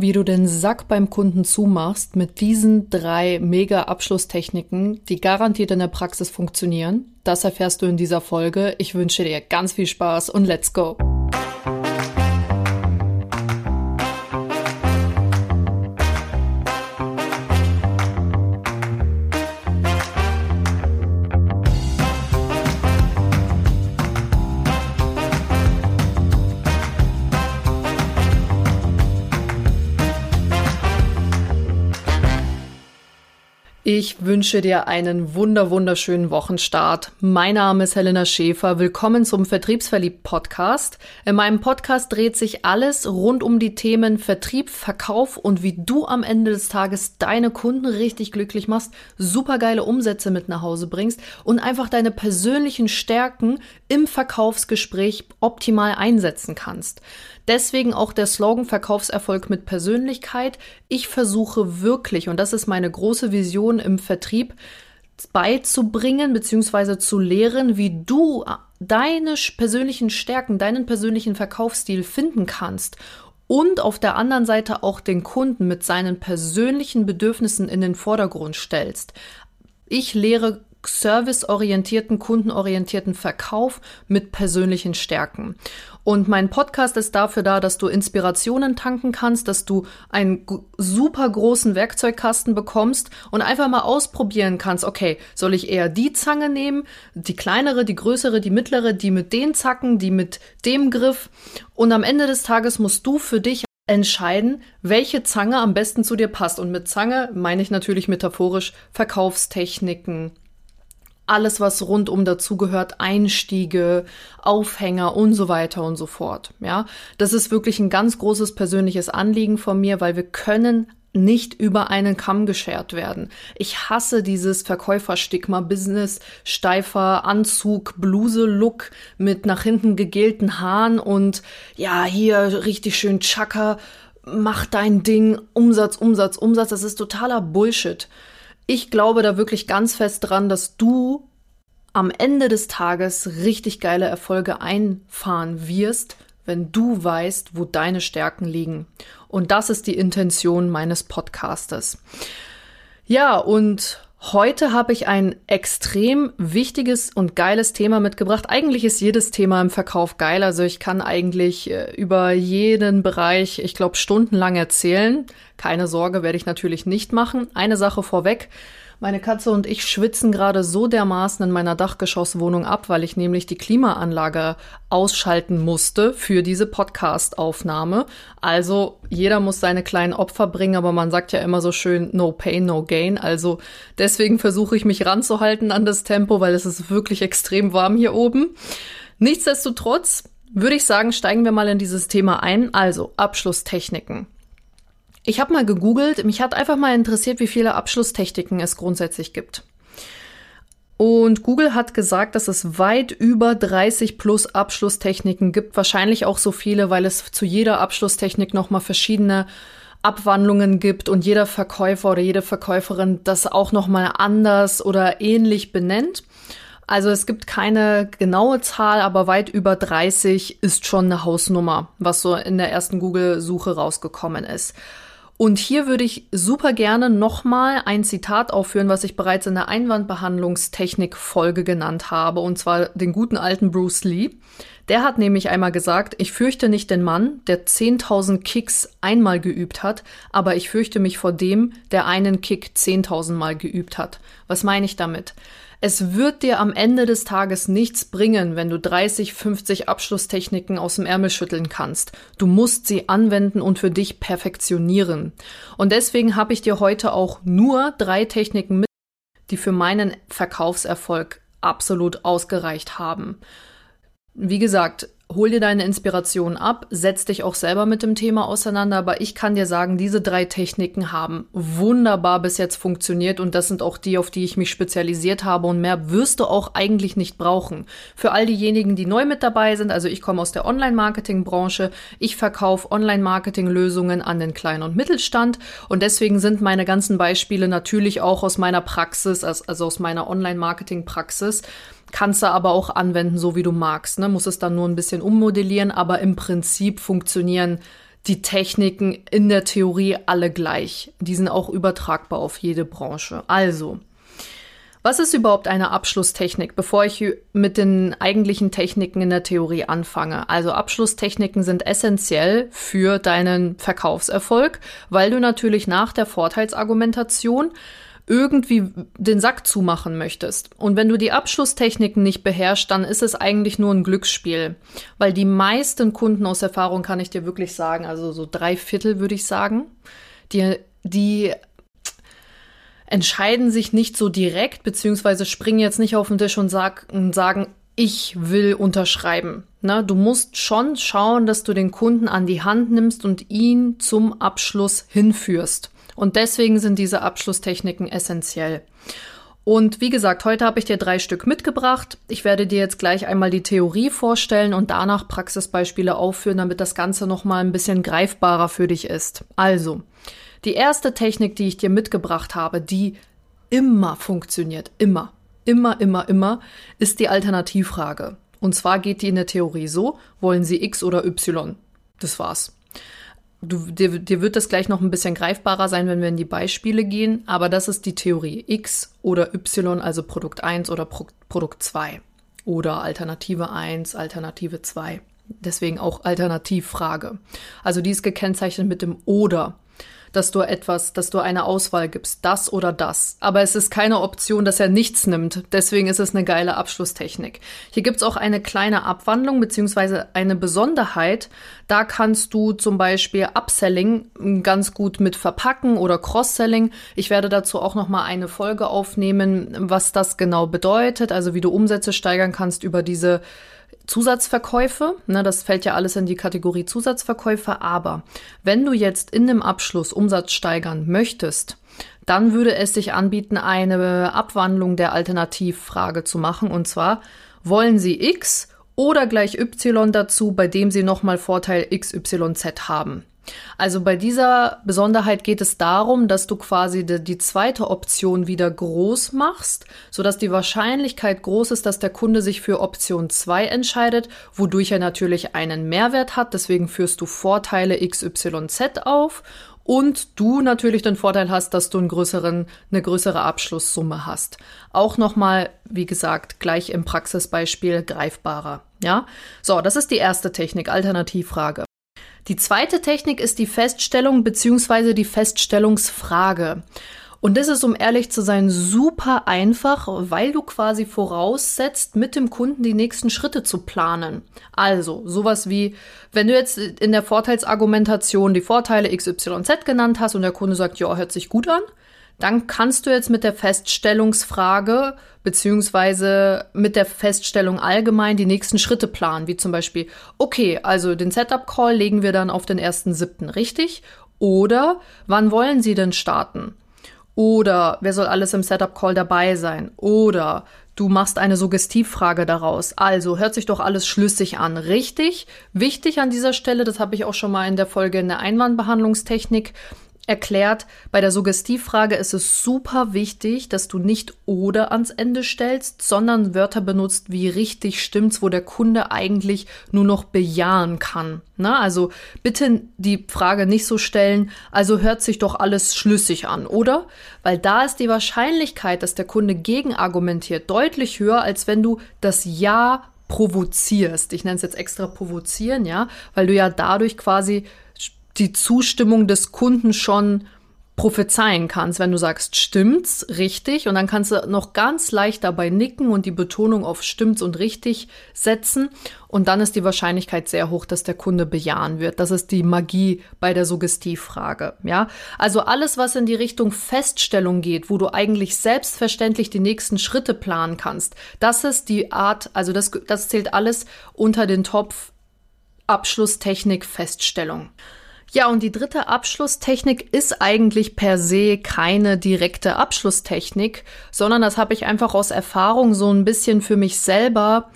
Wie du den Sack beim Kunden zumachst mit diesen drei mega Abschlusstechniken, die garantiert in der Praxis funktionieren, das erfährst du in dieser Folge. Ich wünsche dir ganz viel Spaß und let's go! Ich wünsche dir einen wunder wunderschönen Wochenstart. Mein Name ist Helena Schäfer. Willkommen zum Vertriebsverliebt Podcast. In meinem Podcast dreht sich alles rund um die Themen Vertrieb, Verkauf und wie du am Ende des Tages deine Kunden richtig glücklich machst, supergeile Umsätze mit nach Hause bringst und einfach deine persönlichen Stärken im Verkaufsgespräch optimal einsetzen kannst. Deswegen auch der Slogan Verkaufserfolg mit Persönlichkeit. Ich versuche wirklich, und das ist meine große Vision im Vertrieb, beizubringen bzw. zu lehren, wie du deine persönlichen Stärken, deinen persönlichen Verkaufsstil finden kannst und auf der anderen Seite auch den Kunden mit seinen persönlichen Bedürfnissen in den Vordergrund stellst. Ich lehre serviceorientierten, kundenorientierten Verkauf mit persönlichen Stärken. Und mein Podcast ist dafür da, dass du Inspirationen tanken kannst, dass du einen super großen Werkzeugkasten bekommst und einfach mal ausprobieren kannst, okay, soll ich eher die Zange nehmen, die kleinere, die größere, die mittlere, die mit den Zacken, die mit dem Griff. Und am Ende des Tages musst du für dich entscheiden, welche Zange am besten zu dir passt. Und mit Zange meine ich natürlich metaphorisch Verkaufstechniken, alles, was rundum dazugehört, Einstiege, Aufhänger und so weiter und so fort. Ja, das ist wirklich ein ganz großes persönliches Anliegen von mir, weil wir können nicht über einen Kamm geschert werden. Ich hasse dieses Verkäuferstigma, Business, steifer Anzug, Bluse, Look mit nach hinten gegelten Haaren und ja, hier richtig schön Chaka, mach dein Ding, Umsatz, Umsatz, Umsatz. Das ist totaler Bullshit ich glaube da wirklich ganz fest dran, dass du am Ende des Tages richtig geile Erfolge einfahren wirst, wenn du weißt, wo deine Stärken liegen. Und das ist die Intention meines Podcastes. Ja, und Heute habe ich ein extrem wichtiges und geiles Thema mitgebracht. Eigentlich ist jedes Thema im Verkauf geil. Also ich kann eigentlich äh, über jeden Bereich, ich glaube, stundenlang erzählen. Keine Sorge, werde ich natürlich nicht machen. Eine Sache vorweg. Meine Katze und ich schwitzen gerade so dermaßen in meiner Dachgeschosswohnung ab, weil ich nämlich die Klimaanlage ausschalten musste für diese Podcast-Aufnahme. Also jeder muss seine kleinen Opfer bringen, aber man sagt ja immer so schön, no pain, no gain. Also deswegen versuche ich mich ranzuhalten an das Tempo, weil es ist wirklich extrem warm hier oben. Nichtsdestotrotz würde ich sagen, steigen wir mal in dieses Thema ein. Also Abschlusstechniken. Ich habe mal gegoogelt, mich hat einfach mal interessiert, wie viele Abschlusstechniken es grundsätzlich gibt. Und Google hat gesagt, dass es weit über 30 plus Abschlusstechniken gibt. Wahrscheinlich auch so viele, weil es zu jeder Abschlusstechnik nochmal verschiedene Abwandlungen gibt und jeder Verkäufer oder jede Verkäuferin das auch nochmal anders oder ähnlich benennt. Also es gibt keine genaue Zahl, aber weit über 30 ist schon eine Hausnummer, was so in der ersten Google-Suche rausgekommen ist. Und hier würde ich super gerne nochmal ein Zitat aufführen, was ich bereits in der Einwandbehandlungstechnik-Folge genannt habe, und zwar den guten alten Bruce Lee. Der hat nämlich einmal gesagt, ich fürchte nicht den Mann, der 10.000 Kicks einmal geübt hat, aber ich fürchte mich vor dem, der einen Kick 10.000 Mal geübt hat. Was meine ich damit? Es wird dir am Ende des Tages nichts bringen, wenn du 30, 50 Abschlusstechniken aus dem Ärmel schütteln kannst. Du musst sie anwenden und für dich perfektionieren. Und deswegen habe ich dir heute auch nur drei Techniken mit, die für meinen Verkaufserfolg absolut ausgereicht haben. Wie gesagt, hol dir deine Inspiration ab, setz dich auch selber mit dem Thema auseinander, aber ich kann dir sagen, diese drei Techniken haben wunderbar bis jetzt funktioniert und das sind auch die, auf die ich mich spezialisiert habe und mehr wirst du auch eigentlich nicht brauchen. Für all diejenigen, die neu mit dabei sind, also ich komme aus der Online-Marketing-Branche, ich verkaufe Online-Marketing-Lösungen an den Klein- und Mittelstand und deswegen sind meine ganzen Beispiele natürlich auch aus meiner Praxis, also aus meiner Online-Marketing-Praxis Kannst du aber auch anwenden, so wie du magst. Ne? Muss es dann nur ein bisschen ummodellieren, aber im Prinzip funktionieren die Techniken in der Theorie alle gleich. Die sind auch übertragbar auf jede Branche. Also, was ist überhaupt eine Abschlusstechnik, bevor ich mit den eigentlichen Techniken in der Theorie anfange? Also Abschlusstechniken sind essentiell für deinen Verkaufserfolg, weil du natürlich nach der Vorteilsargumentation irgendwie den Sack zumachen möchtest. Und wenn du die Abschlusstechniken nicht beherrschst, dann ist es eigentlich nur ein Glücksspiel. Weil die meisten Kunden aus Erfahrung kann ich dir wirklich sagen, also so drei Viertel würde ich sagen, die, die entscheiden sich nicht so direkt, beziehungsweise springen jetzt nicht auf den Tisch und, sag, und sagen, ich will unterschreiben. Na, du musst schon schauen, dass du den Kunden an die Hand nimmst und ihn zum Abschluss hinführst. Und deswegen sind diese Abschlusstechniken essentiell. Und wie gesagt, heute habe ich dir drei Stück mitgebracht. Ich werde dir jetzt gleich einmal die Theorie vorstellen und danach Praxisbeispiele aufführen, damit das Ganze nochmal ein bisschen greifbarer für dich ist. Also, die erste Technik, die ich dir mitgebracht habe, die immer funktioniert, immer, immer, immer, immer, ist die Alternativfrage. Und zwar geht die in der Theorie so, wollen Sie X oder Y? Das war's. Du, dir, dir wird das gleich noch ein bisschen greifbarer sein, wenn wir in die Beispiele gehen, aber das ist die Theorie X oder Y, also Produkt 1 oder Pro Produkt 2 oder Alternative 1, Alternative 2. Deswegen auch Alternativfrage. Also die ist gekennzeichnet mit dem oder dass du etwas, dass du eine Auswahl gibst, das oder das. Aber es ist keine Option, dass er nichts nimmt. Deswegen ist es eine geile Abschlusstechnik. Hier gibt's auch eine kleine Abwandlung beziehungsweise eine Besonderheit. Da kannst du zum Beispiel Upselling ganz gut mit verpacken oder Cross-Selling. Ich werde dazu auch noch mal eine Folge aufnehmen, was das genau bedeutet, also wie du Umsätze steigern kannst über diese Zusatzverkäufe, ne, das fällt ja alles in die Kategorie Zusatzverkäufe, aber wenn du jetzt in dem Abschluss Umsatz steigern möchtest, dann würde es sich anbieten, eine Abwandlung der Alternativfrage zu machen und zwar, wollen Sie X oder gleich Y dazu, bei dem Sie nochmal Vorteil XYZ haben? Also bei dieser Besonderheit geht es darum, dass du quasi die, die, zweite Option wieder groß machst, sodass die Wahrscheinlichkeit groß ist, dass der Kunde sich für Option 2 entscheidet, wodurch er natürlich einen Mehrwert hat. Deswegen führst du Vorteile XYZ auf und du natürlich den Vorteil hast, dass du einen größeren, eine größere Abschlusssumme hast. Auch nochmal, wie gesagt, gleich im Praxisbeispiel greifbarer. Ja, so, das ist die erste Technik, Alternativfrage. Die zweite Technik ist die Feststellung bzw. die Feststellungsfrage. Und das ist, um ehrlich zu sein, super einfach, weil du quasi voraussetzt, mit dem Kunden die nächsten Schritte zu planen. Also sowas wie, wenn du jetzt in der Vorteilsargumentation die Vorteile XYZ genannt hast und der Kunde sagt, ja, hört sich gut an, dann kannst du jetzt mit der Feststellungsfrage beziehungsweise mit der Feststellung allgemein die nächsten Schritte planen, wie zum Beispiel, okay, also den Setup-Call legen wir dann auf den ersten siebten, richtig? Oder wann wollen Sie denn starten? Oder wer soll alles im Setup-Call dabei sein? Oder du machst eine Suggestivfrage daraus. Also hört sich doch alles schlüssig an, richtig? Wichtig an dieser Stelle, das habe ich auch schon mal in der Folge in der Einwandbehandlungstechnik erklärt, bei der Suggestivfrage ist es super wichtig, dass du nicht oder ans Ende stellst, sondern Wörter benutzt wie richtig stimmt's, wo der Kunde eigentlich nur noch bejahen kann. Na, also bitte die Frage nicht so stellen, also hört sich doch alles schlüssig an, oder? Weil da ist die Wahrscheinlichkeit, dass der Kunde gegenargumentiert, deutlich höher, als wenn du das Ja provozierst. Ich nenne es jetzt extra provozieren, ja, weil du ja dadurch quasi die Zustimmung des Kunden schon prophezeien kannst, wenn du sagst, stimmt's, richtig, und dann kannst du noch ganz leicht dabei nicken und die Betonung auf stimmt's und richtig setzen. Und dann ist die Wahrscheinlichkeit sehr hoch, dass der Kunde bejahen wird. Das ist die Magie bei der Suggestivfrage, ja. Also alles, was in die Richtung Feststellung geht, wo du eigentlich selbstverständlich die nächsten Schritte planen kannst, das ist die Art, also das, das zählt alles unter den Topf Abschlusstechnik Feststellung. Ja, und die dritte Abschlusstechnik ist eigentlich per se keine direkte Abschlusstechnik, sondern das habe ich einfach aus Erfahrung so ein bisschen für mich selber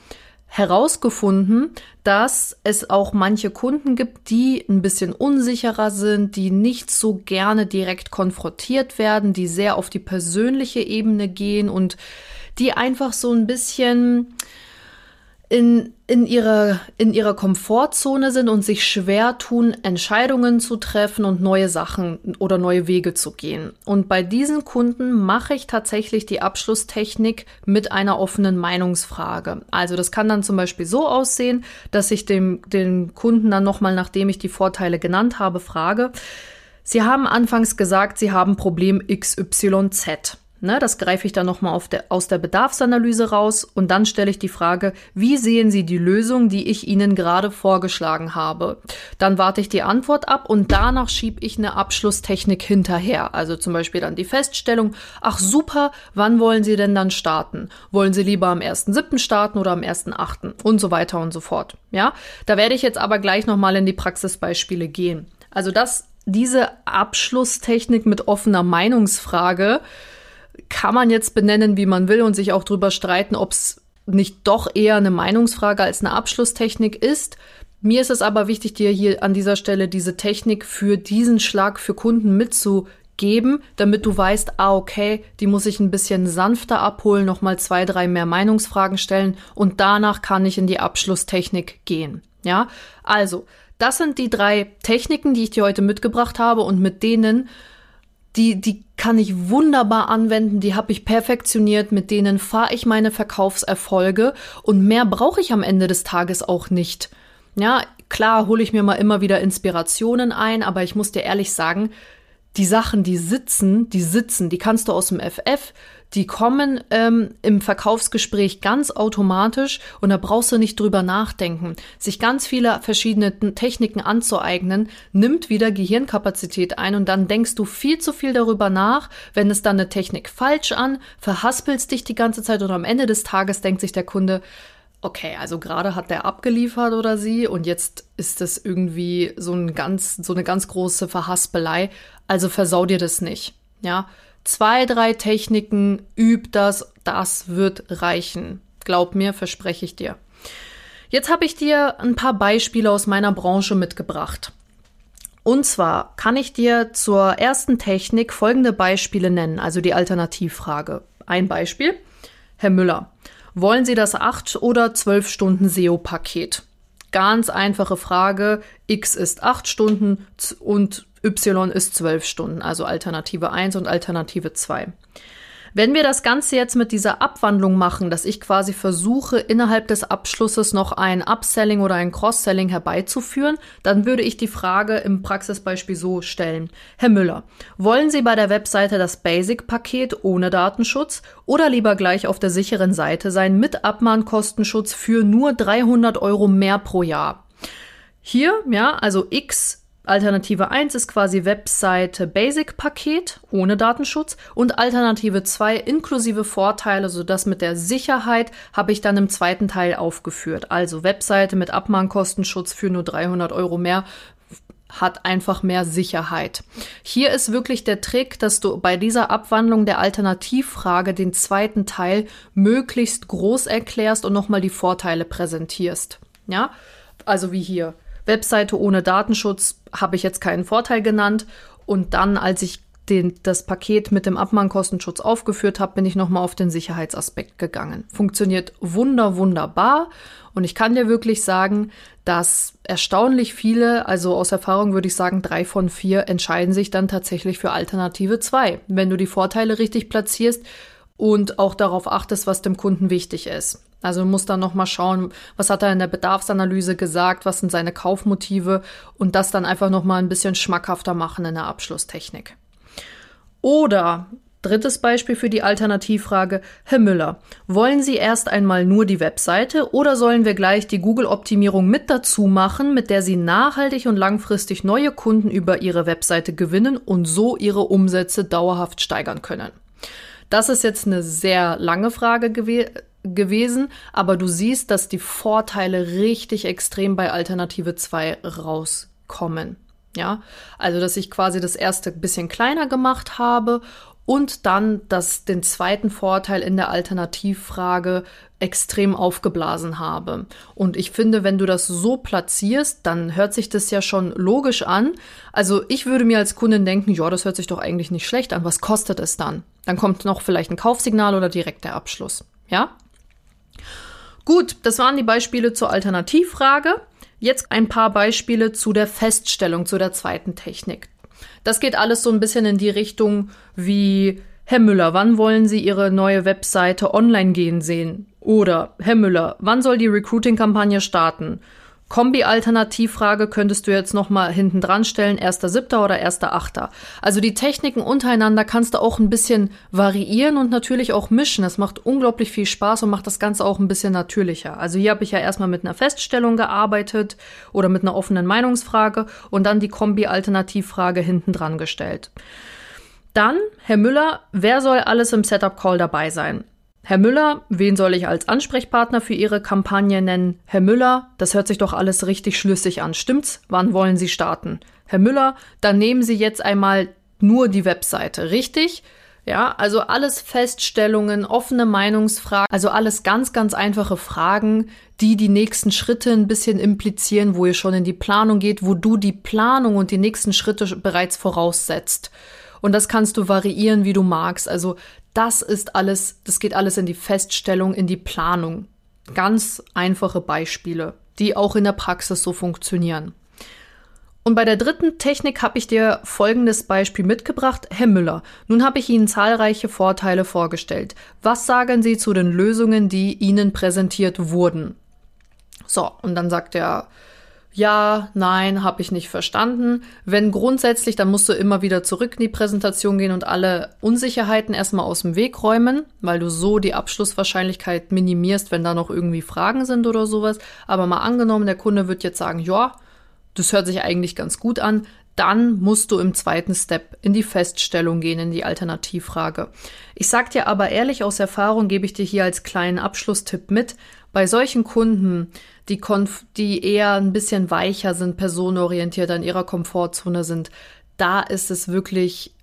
herausgefunden, dass es auch manche Kunden gibt, die ein bisschen unsicherer sind, die nicht so gerne direkt konfrontiert werden, die sehr auf die persönliche Ebene gehen und die einfach so ein bisschen in, in, ihrer, in ihrer Komfortzone sind und sich schwer tun, Entscheidungen zu treffen und neue Sachen oder neue Wege zu gehen. Und bei diesen Kunden mache ich tatsächlich die Abschlusstechnik mit einer offenen Meinungsfrage. Also das kann dann zum Beispiel so aussehen, dass ich dem, den Kunden dann nochmal, nachdem ich die Vorteile genannt habe, frage, Sie haben anfangs gesagt, Sie haben Problem XYZ. Ne, das greife ich dann nochmal aus der Bedarfsanalyse raus und dann stelle ich die Frage, wie sehen Sie die Lösung, die ich Ihnen gerade vorgeschlagen habe? Dann warte ich die Antwort ab und danach schiebe ich eine Abschlusstechnik hinterher. Also zum Beispiel dann die Feststellung, ach super, wann wollen Sie denn dann starten? Wollen Sie lieber am 1.7. starten oder am 1.8. und so weiter und so fort. Ja, da werde ich jetzt aber gleich nochmal in die Praxisbeispiele gehen. Also das, diese Abschlusstechnik mit offener Meinungsfrage, kann man jetzt benennen, wie man will und sich auch drüber streiten, ob es nicht doch eher eine Meinungsfrage als eine Abschlusstechnik ist. Mir ist es aber wichtig, dir hier an dieser Stelle diese Technik für diesen Schlag für Kunden mitzugeben, damit du weißt, ah, okay, die muss ich ein bisschen sanfter abholen, nochmal zwei, drei mehr Meinungsfragen stellen und danach kann ich in die Abschlusstechnik gehen. Ja, also, das sind die drei Techniken, die ich dir heute mitgebracht habe und mit denen die, die kann ich wunderbar anwenden, die habe ich perfektioniert, mit denen fahre ich meine Verkaufserfolge und mehr brauche ich am Ende des Tages auch nicht. Ja, klar hole ich mir mal immer wieder Inspirationen ein, aber ich muss dir ehrlich sagen, die Sachen, die sitzen, die sitzen, die kannst du aus dem FF, die kommen ähm, im Verkaufsgespräch ganz automatisch und da brauchst du nicht drüber nachdenken. Sich ganz viele verschiedene Techniken anzueignen, nimmt wieder Gehirnkapazität ein und dann denkst du viel zu viel darüber nach, wenn es dann eine Technik falsch an, verhaspelst dich die ganze Zeit und am Ende des Tages denkt sich der Kunde, okay, also gerade hat der abgeliefert oder sie und jetzt ist das irgendwie so ein ganz, so eine ganz große Verhaspelei. Also versau dir das nicht. Ja. Zwei, drei Techniken, üb das, das wird reichen. Glaub mir, verspreche ich dir. Jetzt habe ich dir ein paar Beispiele aus meiner Branche mitgebracht. Und zwar kann ich dir zur ersten Technik folgende Beispiele nennen, also die Alternativfrage. Ein Beispiel. Herr Müller, wollen Sie das 8 oder 12 Stunden SEO-Paket? Ganz einfache Frage. X ist 8 Stunden und Y ist 12 Stunden, also Alternative 1 und Alternative 2. Wenn wir das Ganze jetzt mit dieser Abwandlung machen, dass ich quasi versuche, innerhalb des Abschlusses noch ein Upselling oder ein Cross-Selling herbeizuführen, dann würde ich die Frage im Praxisbeispiel so stellen. Herr Müller, wollen Sie bei der Webseite das Basic-Paket ohne Datenschutz oder lieber gleich auf der sicheren Seite sein mit Abmahnkostenschutz für nur 300 Euro mehr pro Jahr? Hier, ja, also X Alternative 1 ist quasi Webseite Basic Paket ohne Datenschutz und Alternative 2 inklusive Vorteile, so das mit der Sicherheit habe ich dann im zweiten Teil aufgeführt. Also Webseite mit Abmahnkostenschutz für nur 300 Euro mehr hat einfach mehr Sicherheit. Hier ist wirklich der Trick, dass du bei dieser Abwandlung der Alternativfrage den zweiten Teil möglichst groß erklärst und nochmal die Vorteile präsentierst. Ja, also wie hier. Webseite ohne Datenschutz habe ich jetzt keinen Vorteil genannt. Und dann, als ich den, das Paket mit dem Abmahnkostenschutz aufgeführt habe, bin ich nochmal auf den Sicherheitsaspekt gegangen. Funktioniert wunder, wunderbar. Und ich kann dir wirklich sagen, dass erstaunlich viele, also aus Erfahrung würde ich sagen, drei von vier entscheiden sich dann tatsächlich für Alternative zwei, wenn du die Vorteile richtig platzierst und auch darauf achtest, was dem Kunden wichtig ist. Also du musst dann nochmal schauen, was hat er in der Bedarfsanalyse gesagt, was sind seine Kaufmotive und das dann einfach nochmal ein bisschen schmackhafter machen in der Abschlusstechnik. Oder drittes Beispiel für die Alternativfrage, Herr Müller, wollen Sie erst einmal nur die Webseite oder sollen wir gleich die Google-Optimierung mit dazu machen, mit der Sie nachhaltig und langfristig neue Kunden über Ihre Webseite gewinnen und so Ihre Umsätze dauerhaft steigern können? Das ist jetzt eine sehr lange Frage gewesen gewesen, aber du siehst, dass die Vorteile richtig extrem bei Alternative 2 rauskommen. Ja, also dass ich quasi das erste bisschen kleiner gemacht habe und dann das, den zweiten Vorteil in der Alternativfrage extrem aufgeblasen habe. Und ich finde, wenn du das so platzierst, dann hört sich das ja schon logisch an. Also ich würde mir als Kundin denken, ja, das hört sich doch eigentlich nicht schlecht an. Was kostet es dann? Dann kommt noch vielleicht ein Kaufsignal oder direkt der Abschluss. Ja? Gut, das waren die Beispiele zur Alternativfrage. Jetzt ein paar Beispiele zu der Feststellung, zu der zweiten Technik. Das geht alles so ein bisschen in die Richtung wie Herr Müller, wann wollen Sie Ihre neue Webseite online gehen sehen? Oder Herr Müller, wann soll die Recruiting-Kampagne starten? Kombi-Alternativfrage könntest du jetzt nochmal hinten dran stellen, 1.7. oder 1.8. Also die Techniken untereinander kannst du auch ein bisschen variieren und natürlich auch mischen. Es macht unglaublich viel Spaß und macht das Ganze auch ein bisschen natürlicher. Also hier habe ich ja erstmal mit einer Feststellung gearbeitet oder mit einer offenen Meinungsfrage und dann die Kombi-Alternativfrage hinten dran gestellt. Dann, Herr Müller, wer soll alles im Setup-Call dabei sein? Herr Müller, wen soll ich als Ansprechpartner für Ihre Kampagne nennen? Herr Müller, das hört sich doch alles richtig schlüssig an. Stimmt's? Wann wollen Sie starten? Herr Müller, dann nehmen Sie jetzt einmal nur die Webseite, richtig? Ja, also alles Feststellungen, offene Meinungsfragen, also alles ganz, ganz einfache Fragen, die die nächsten Schritte ein bisschen implizieren, wo ihr schon in die Planung geht, wo du die Planung und die nächsten Schritte bereits voraussetzt. Und das kannst du variieren, wie du magst. Also das ist alles, das geht alles in die Feststellung, in die Planung. Ganz einfache Beispiele, die auch in der Praxis so funktionieren. Und bei der dritten Technik habe ich dir folgendes Beispiel mitgebracht. Herr Müller, nun habe ich Ihnen zahlreiche Vorteile vorgestellt. Was sagen Sie zu den Lösungen, die Ihnen präsentiert wurden? So, und dann sagt der ja, nein, habe ich nicht verstanden. Wenn grundsätzlich, dann musst du immer wieder zurück in die Präsentation gehen und alle Unsicherheiten erstmal aus dem Weg räumen, weil du so die Abschlusswahrscheinlichkeit minimierst, wenn da noch irgendwie Fragen sind oder sowas. Aber mal angenommen, der Kunde wird jetzt sagen, ja, das hört sich eigentlich ganz gut an, dann musst du im zweiten Step in die Feststellung gehen, in die Alternativfrage. Ich sag dir aber ehrlich aus Erfahrung, gebe ich dir hier als kleinen Abschlusstipp mit, bei solchen Kunden, die, konf die eher ein bisschen weicher sind, personenorientierter in ihrer Komfortzone sind, da ist es wirklich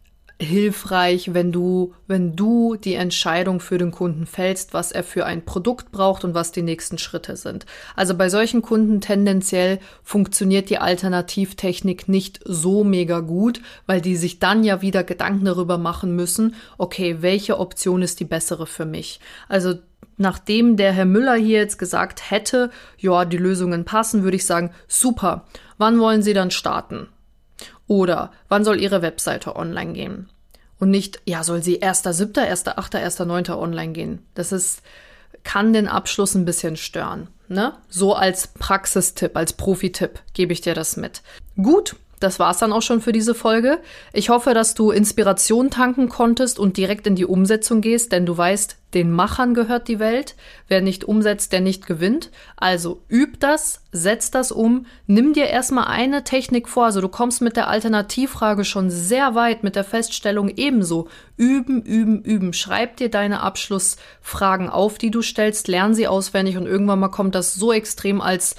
hilfreich, wenn du, wenn du die Entscheidung für den Kunden fällst, was er für ein Produkt braucht und was die nächsten Schritte sind. Also bei solchen Kunden tendenziell funktioniert die Alternativtechnik nicht so mega gut, weil die sich dann ja wieder Gedanken darüber machen müssen, okay, welche Option ist die bessere für mich? Also nachdem der Herr Müller hier jetzt gesagt hätte, ja, die Lösungen passen, würde ich sagen, super. Wann wollen Sie dann starten? Oder wann soll Ihre Webseite online gehen? Und nicht, ja, soll sie 1.7., 1.8., 1.9. online gehen. Das ist, kann den Abschluss ein bisschen stören. Ne? So als Praxistipp, als Profi-Tipp gebe ich dir das mit. Gut, das war's dann auch schon für diese Folge. Ich hoffe, dass du Inspiration tanken konntest und direkt in die Umsetzung gehst, denn du weißt, den Machern gehört die Welt. Wer nicht umsetzt, der nicht gewinnt. Also üb das, setz das um, nimm dir erstmal eine Technik vor. Also du kommst mit der Alternativfrage schon sehr weit, mit der Feststellung ebenso. Üben, üben, üben. Schreib dir deine Abschlussfragen auf, die du stellst, lern sie auswendig und irgendwann mal kommt das so extrem als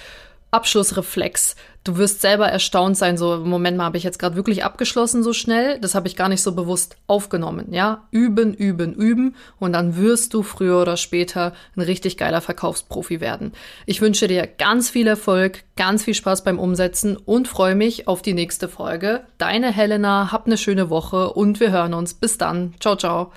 Abschlussreflex. Du wirst selber erstaunt sein, so, Moment mal, habe ich jetzt gerade wirklich abgeschlossen so schnell? Das habe ich gar nicht so bewusst aufgenommen, ja? Üben, üben, üben und dann wirst du früher oder später ein richtig geiler Verkaufsprofi werden. Ich wünsche dir ganz viel Erfolg, ganz viel Spaß beim Umsetzen und freue mich auf die nächste Folge. Deine Helena, hab eine schöne Woche und wir hören uns. Bis dann. Ciao, ciao.